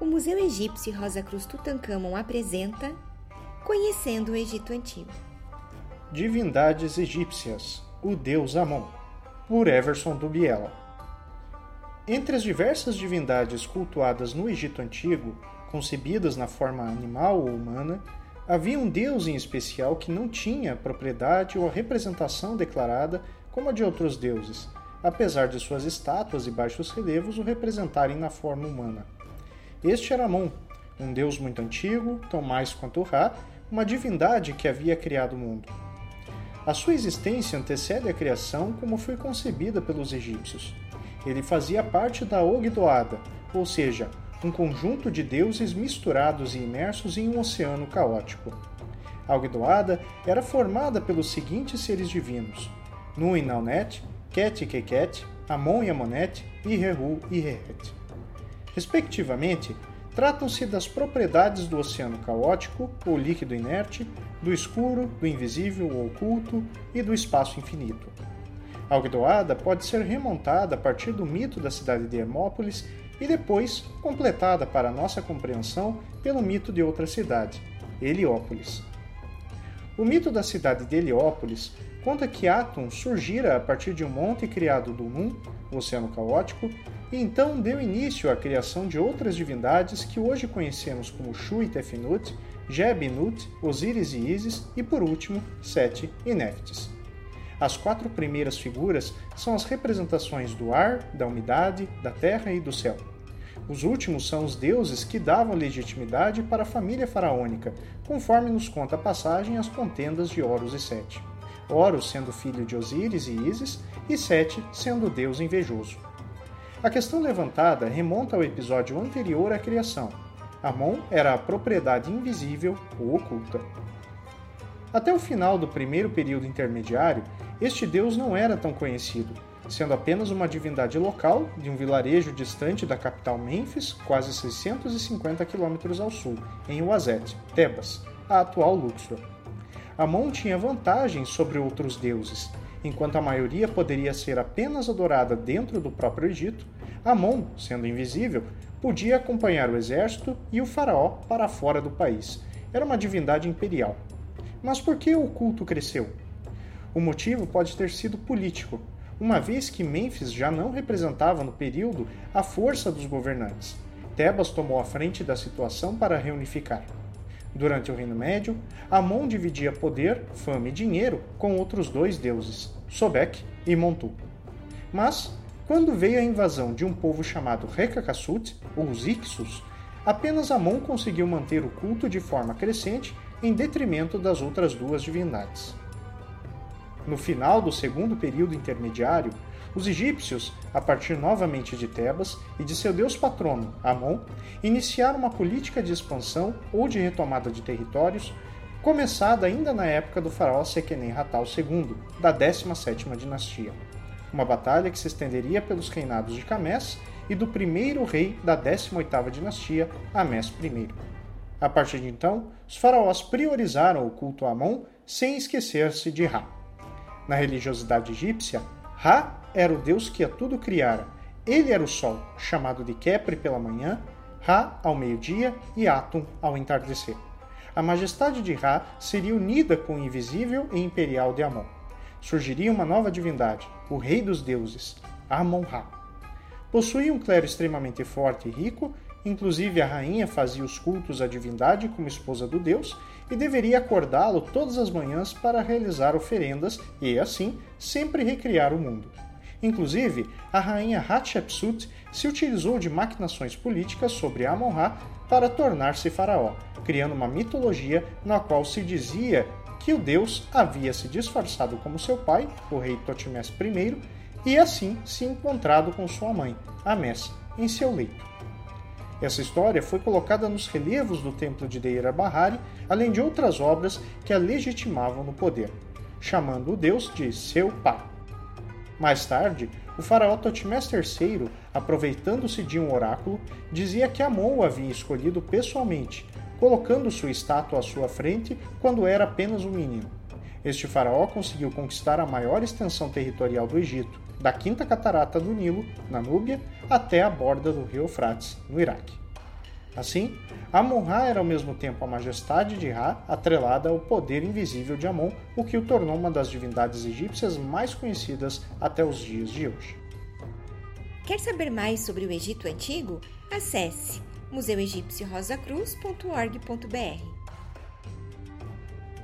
o Museu Egípcio Rosa Cruz Tutankhamon apresenta Conhecendo o Egito Antigo. Divindades Egípcias, o Deus Amon, por Everson Dubiela. Entre as diversas divindades cultuadas no Egito Antigo, concebidas na forma animal ou humana, havia um deus em especial que não tinha propriedade ou representação declarada como a de outros deuses, apesar de suas estátuas e baixos relevos o representarem na forma humana. Este era Amon, um deus muito antigo, tão mais quanto Ra, uma divindade que havia criado o mundo. A sua existência antecede a criação como foi concebida pelos egípcios. Ele fazia parte da Ogdoada, ou seja, um conjunto de deuses misturados e imersos em um oceano caótico. A Ogdoada era formada pelos seguintes seres divinos: Nu e Naunet, Ket e Keket, Amon e Amonet, Rehu e Rehet. Respectivamente, tratam-se das propriedades do oceano caótico, ou líquido inerte, do escuro, do invisível ou oculto e do espaço infinito. A Ogdoada pode ser remontada a partir do mito da cidade de Hermópolis e depois completada para nossa compreensão pelo mito de outra cidade, Heliópolis. O mito da cidade de Heliópolis conta que Atum surgira a partir de um monte criado do Nun, o oceano caótico, e então deu início à criação de outras divindades que hoje conhecemos como Shu e Tefnut, Jeb e Nut, Osíris e Ísis e, por último, Sete e Néftis. As quatro primeiras figuras são as representações do ar, da umidade, da terra e do céu. Os últimos são os deuses que davam legitimidade para a família faraônica, conforme nos conta a passagem as contendas de Horus e Sete. Horus sendo filho de Osíris e Ísis, e Sete sendo deus invejoso. A questão levantada remonta ao episódio anterior à criação. Amon era a propriedade invisível ou oculta. Até o final do primeiro período intermediário, este deus não era tão conhecido, sendo apenas uma divindade local de um vilarejo distante da capital Mênfis, quase 650 quilômetros ao sul, em Uazet, Tebas, a atual Luxor. Amon tinha vantagens sobre outros deuses, enquanto a maioria poderia ser apenas adorada dentro do próprio Egito, Amon, sendo invisível, podia acompanhar o exército e o faraó para fora do país. Era uma divindade imperial. Mas por que o culto cresceu? O motivo pode ter sido político, uma vez que Mênfis já não representava no período a força dos governantes. Tebas tomou a frente da situação para reunificar. Durante o Reino Médio, Amon dividia poder, fama e dinheiro com outros dois deuses, Sobek e Montu. Mas, quando veio a invasão de um povo chamado Rekakassut, ou os Ixus, apenas Amon conseguiu manter o culto de forma crescente em detrimento das outras duas divindades. No final do segundo período intermediário, os egípcios, a partir novamente de Tebas e de seu deus patrono, Amon, iniciaram uma política de expansão ou de retomada de territórios, começada ainda na época do faraó Sequenem-Hatal II, da 17ª dinastia. Uma batalha que se estenderia pelos reinados de Camés e do primeiro rei da 18ª dinastia, Amés I. A partir de então, os faraós priorizaram o culto a Amon sem esquecer-se de Ra. Na religiosidade egípcia, Ra era o deus que a tudo criara. Ele era o sol, chamado de Kepri pela manhã, Ra ao meio-dia e Atum ao entardecer. A majestade de Ra seria unida com o invisível e imperial de Amon. Surgiria uma nova divindade, o rei dos deuses, Amon-Ra. Possuía um clero extremamente forte e rico, inclusive a rainha fazia os cultos à divindade como esposa do deus e deveria acordá-lo todas as manhãs para realizar oferendas e, assim, sempre recriar o mundo. Inclusive, a rainha Hatshepsut se utilizou de maquinações políticas sobre Amon-Ra para tornar-se faraó, criando uma mitologia na qual se dizia que o deus havia se disfarçado como seu pai, o rei Totimés I, e assim se encontrado com sua mãe, Amés, em seu leito. Essa história foi colocada nos relevos do templo de Deira Bahari, além de outras obras que a legitimavam no poder, chamando o deus de seu pai. Mais tarde, o faraó Totmés III, aproveitando-se de um oráculo, dizia que Amon o havia escolhido pessoalmente, colocando sua estátua à sua frente quando era apenas um menino. Este faraó conseguiu conquistar a maior extensão territorial do Egito, da quinta catarata do Nilo, na Núbia, até a borda do rio Eufrates, no Iraque. Assim, Amon-Ra era ao mesmo tempo a majestade de Ra, atrelada ao poder invisível de Amon, o que o tornou uma das divindades egípcias mais conhecidas até os dias de hoje. Quer saber mais sobre o Egito Antigo? Acesse museuegipciorosacruz.org.br.